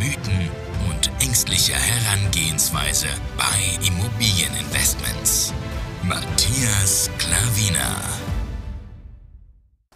Mythen und ängstliche Herangehensweise bei Immobilieninvestments. Matthias Klavina.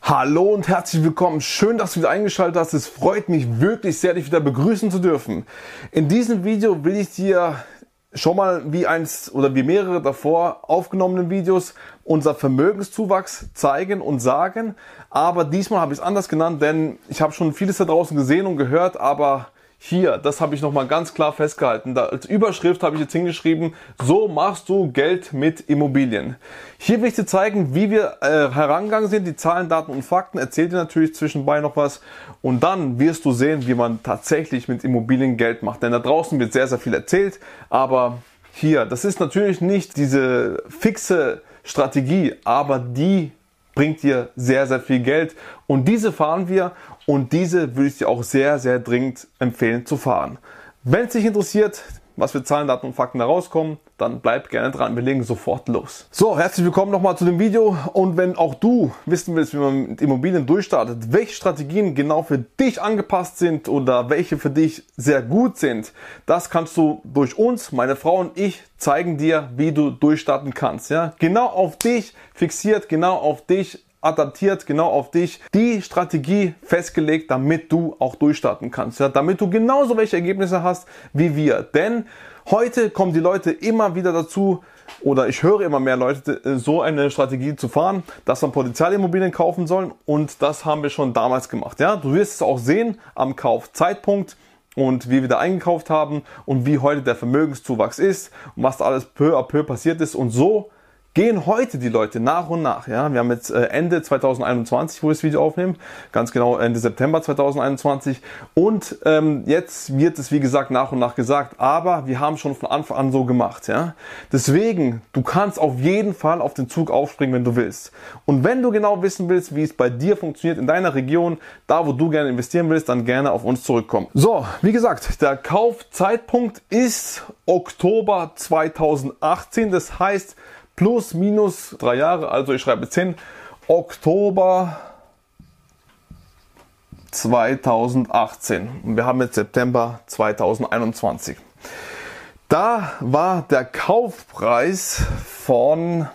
Hallo und herzlich willkommen. Schön, dass du wieder eingeschaltet hast. Es freut mich wirklich sehr, dich wieder begrüßen zu dürfen. In diesem Video will ich dir schon mal wie eins oder wie mehrere davor aufgenommenen Videos unser Vermögenszuwachs zeigen und sagen. Aber diesmal habe ich es anders genannt, denn ich habe schon vieles da draußen gesehen und gehört, aber hier, das habe ich nochmal ganz klar festgehalten. Da, als Überschrift habe ich jetzt hingeschrieben, so machst du Geld mit Immobilien. Hier will ich dir zeigen, wie wir äh, herangegangen sind, die Zahlen, Daten und Fakten. Erzähl dir natürlich zwischenbei noch was. Und dann wirst du sehen, wie man tatsächlich mit Immobilien Geld macht. Denn da draußen wird sehr, sehr viel erzählt. Aber hier, das ist natürlich nicht diese fixe Strategie, aber die bringt dir sehr, sehr viel Geld. Und diese fahren wir und diese würde ich dir auch sehr, sehr dringend empfehlen zu fahren. Wenn es dich interessiert, was für Zahlen, Daten und Fakten da rauskommen, dann bleib gerne dran. Wir legen sofort los. So, herzlich willkommen nochmal zu dem Video. Und wenn auch du wissen willst, wie man mit Immobilien durchstartet, welche Strategien genau für dich angepasst sind oder welche für dich sehr gut sind, das kannst du durch uns, meine Frau und ich, zeigen dir, wie du durchstarten kannst. Ja, genau auf dich fixiert, genau auf dich adaptiert genau auf dich die Strategie festgelegt, damit du auch durchstarten kannst. Ja? Damit du genauso welche Ergebnisse hast wie wir. Denn heute kommen die Leute immer wieder dazu, oder ich höre immer mehr Leute, äh, so eine Strategie zu fahren, dass man Potenzialimmobilien kaufen soll. Und das haben wir schon damals gemacht. Ja? Du wirst es auch sehen am Kaufzeitpunkt und wie wir da eingekauft haben und wie heute der Vermögenszuwachs ist und was da alles peu à peu passiert ist. Und so gehen heute die Leute nach und nach. Ja, wir haben jetzt äh, Ende 2021, wo wir das Video aufnehmen, ganz genau Ende September 2021. Und ähm, jetzt wird es wie gesagt nach und nach gesagt, aber wir haben schon von Anfang an so gemacht. Ja, deswegen du kannst auf jeden Fall auf den Zug aufspringen, wenn du willst. Und wenn du genau wissen willst, wie es bei dir funktioniert in deiner Region, da wo du gerne investieren willst, dann gerne auf uns zurückkommen. So, wie gesagt, der Kaufzeitpunkt ist Oktober 2018. Das heißt plus minus drei Jahre, also ich schreibe 10, Oktober 2018 und wir haben jetzt September 2021. Da war der Kaufpreis von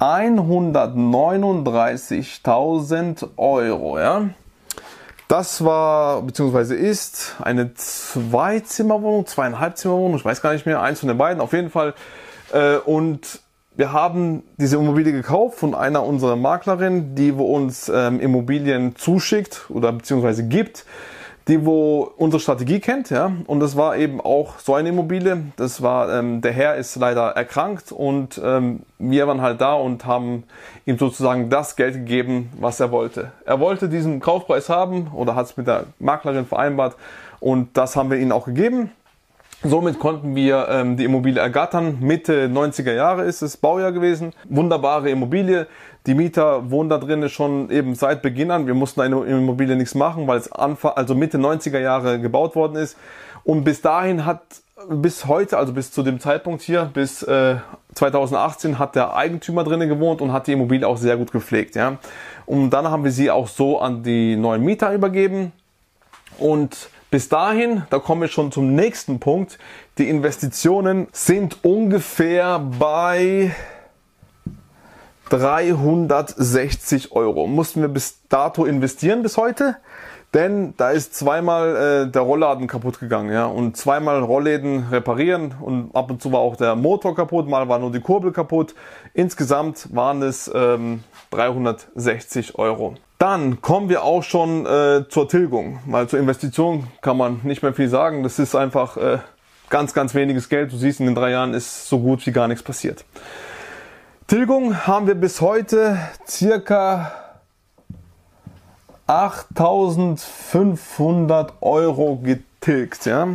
139.000 Euro. Ja? Das war bzw. ist eine Zweizimmerwohnung, zweieinhalb Zimmerwohnung, ich weiß gar nicht mehr, eins von den beiden. Auf jeden Fall äh, und wir haben diese Immobilie gekauft von einer unserer Maklerinnen, die wo uns ähm, Immobilien zuschickt oder beziehungsweise gibt, die wo unsere Strategie kennt, ja. Und das war eben auch so eine Immobilie. Das war, ähm, der Herr ist leider erkrankt und ähm, wir waren halt da und haben ihm sozusagen das Geld gegeben, was er wollte. Er wollte diesen Kaufpreis haben oder hat es mit der Maklerin vereinbart und das haben wir ihm auch gegeben. Somit konnten wir ähm, die Immobilie ergattern. Mitte 90er Jahre ist es Baujahr gewesen. Wunderbare Immobilie. Die Mieter wohnen da drinnen schon eben seit Beginn an. Wir mussten eine Immobilie nichts machen, weil es Anfang, also Mitte 90er Jahre gebaut worden ist. Und bis dahin hat, bis heute, also bis zu dem Zeitpunkt hier, bis äh, 2018 hat der Eigentümer drinnen gewohnt und hat die Immobilie auch sehr gut gepflegt. Ja. Und dann haben wir sie auch so an die neuen Mieter übergeben. Und bis dahin, da kommen wir schon zum nächsten Punkt. Die Investitionen sind ungefähr bei 360 Euro. Mussten wir bis dato investieren bis heute? Denn da ist zweimal äh, der Rollladen kaputt gegangen, ja. Und zweimal Rollläden reparieren und ab und zu war auch der Motor kaputt, mal war nur die Kurbel kaputt. Insgesamt waren es ähm, 360 Euro. Dann kommen wir auch schon äh, zur Tilgung, weil zur Investition kann man nicht mehr viel sagen. Das ist einfach äh, ganz, ganz weniges Geld. Du siehst, in den drei Jahren ist so gut wie gar nichts passiert. Tilgung haben wir bis heute circa 8500 Euro getilgt, ja.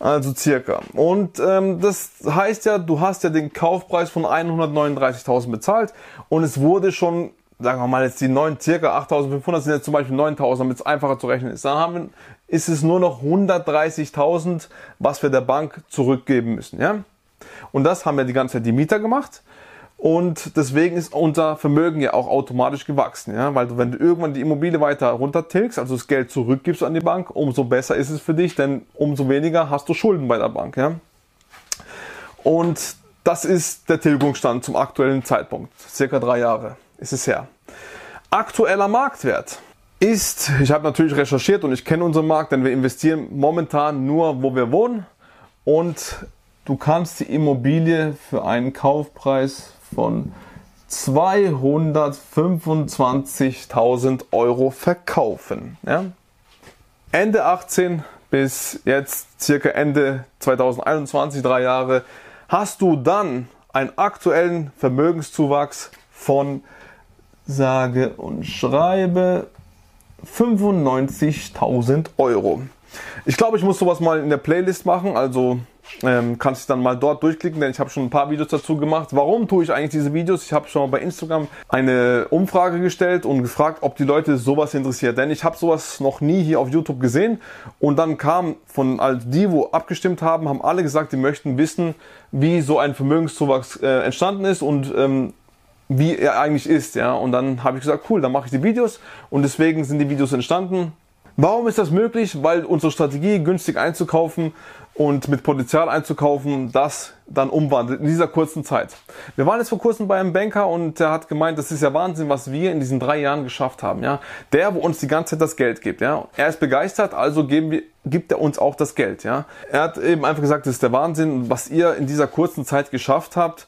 Also circa. Und ähm, das heißt ja, du hast ja den Kaufpreis von 139.000 bezahlt und es wurde schon, sagen wir mal jetzt die neuen circa 8.500 sind jetzt zum Beispiel 9.000, damit es einfacher zu rechnen ist. Dann haben ist es nur noch 130.000, was wir der Bank zurückgeben müssen, ja. Und das haben ja die ganze Zeit die Mieter gemacht. Und deswegen ist unser Vermögen ja auch automatisch gewachsen, ja, weil du, wenn du irgendwann die Immobilie weiter runtertilgst, also das Geld zurückgibst an die Bank, umso besser ist es für dich, denn umso weniger hast du Schulden bei der Bank, ja. Und das ist der Tilgungsstand zum aktuellen Zeitpunkt, circa drei Jahre ist es her. Aktueller Marktwert ist, ich habe natürlich recherchiert und ich kenne unseren Markt, denn wir investieren momentan nur, wo wir wohnen und du kannst die Immobilie für einen Kaufpreis von 225.000 Euro verkaufen. Ja? Ende 18 bis jetzt circa Ende 2021, drei Jahre, hast du dann einen aktuellen Vermögenszuwachs von sage und schreibe 95.000 Euro. Ich glaube, ich muss sowas mal in der Playlist machen, also ähm, kannst du dann mal dort durchklicken, denn ich habe schon ein paar Videos dazu gemacht. Warum tue ich eigentlich diese Videos? Ich habe schon mal bei Instagram eine Umfrage gestellt und gefragt, ob die Leute sowas interessiert. Denn ich habe sowas noch nie hier auf YouTube gesehen. Und dann kam von all die, wo abgestimmt haben, haben alle gesagt, die möchten wissen, wie so ein Vermögenszuwachs äh, entstanden ist und ähm, wie er eigentlich ist. Ja? Und dann habe ich gesagt, cool, dann mache ich die Videos. Und deswegen sind die Videos entstanden. Warum ist das möglich? Weil unsere Strategie, günstig einzukaufen und mit Potenzial einzukaufen, das dann umwandelt in dieser kurzen Zeit. Wir waren jetzt vor kurzem bei einem Banker und der hat gemeint, das ist ja Wahnsinn, was wir in diesen drei Jahren geschafft haben. Ja, der, wo uns die ganze Zeit das Geld gibt. Ja, er ist begeistert, also geben wir, gibt er uns auch das Geld. Ja, er hat eben einfach gesagt, das ist der Wahnsinn, was ihr in dieser kurzen Zeit geschafft habt.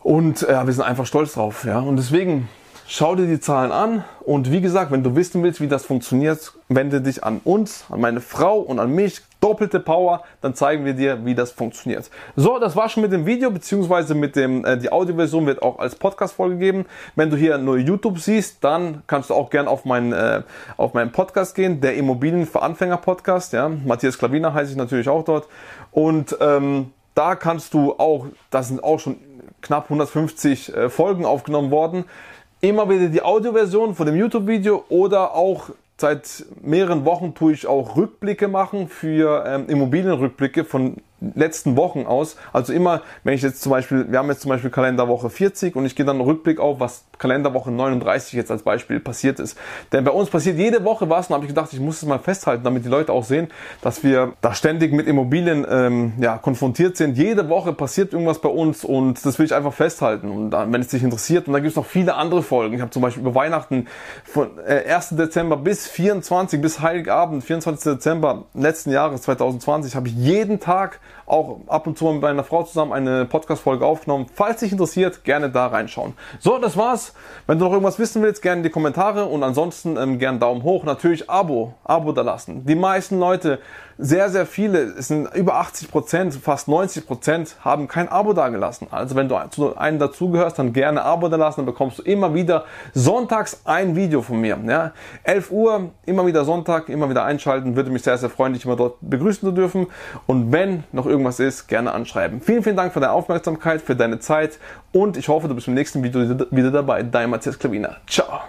Und ja, wir sind einfach stolz drauf. Ja, und deswegen Schau dir die Zahlen an und wie gesagt, wenn du wissen willst, wie das funktioniert, wende dich an uns, an meine Frau und an mich. Doppelte Power, dann zeigen wir dir, wie das funktioniert. So, das war schon mit dem Video, beziehungsweise mit dem, äh, die Audioversion wird auch als Podcast-Folge geben. Wenn du hier nur YouTube siehst, dann kannst du auch gern auf meinen, äh, auf meinen Podcast gehen, der Immobilien für Anfänger Podcast, ja. Matthias Klaviner heiße ich natürlich auch dort. Und, ähm, da kannst du auch, da sind auch schon knapp 150 äh, Folgen aufgenommen worden immer wieder die Audioversion von dem YouTube-Video oder auch seit mehreren Wochen tue ich auch Rückblicke machen für ähm, Immobilienrückblicke von letzten Wochen aus. Also immer, wenn ich jetzt zum Beispiel, wir haben jetzt zum Beispiel Kalenderwoche 40 und ich gehe dann einen Rückblick auf, was Kalenderwoche 39 jetzt als Beispiel passiert ist. Denn bei uns passiert jede Woche was und habe ich gedacht, ich muss es mal festhalten, damit die Leute auch sehen, dass wir da ständig mit Immobilien ähm, ja, konfrontiert sind. Jede Woche passiert irgendwas bei uns und das will ich einfach festhalten. Und dann, wenn es dich interessiert, und da gibt es noch viele andere Folgen. Ich habe zum Beispiel über Weihnachten von äh, 1. Dezember bis 24, bis Heiligabend, 24. Dezember letzten Jahres 2020, habe ich jeden Tag auch ab und zu mit meiner Frau zusammen eine Podcast-Folge aufgenommen. Falls dich interessiert, gerne da reinschauen. So, das war's. Wenn du noch irgendwas wissen willst, gerne in die Kommentare und ansonsten ähm, gerne Daumen hoch. Natürlich Abo, Abo da lassen. Die meisten Leute sehr, sehr viele, es sind über 80 Prozent, fast 90 Prozent, haben kein Abo dagelassen. Also wenn du zu einem dazugehörst, dann gerne Abo dalassen, dann bekommst du immer wieder sonntags ein Video von mir. Ja? 11 Uhr, immer wieder Sonntag, immer wieder einschalten, würde mich sehr, sehr freuen, dich immer dort begrüßen zu dürfen. Und wenn noch irgendwas ist, gerne anschreiben. Vielen, vielen Dank für deine Aufmerksamkeit, für deine Zeit und ich hoffe, du bist im nächsten Video wieder dabei. Dein Matthias Klavina. Ciao.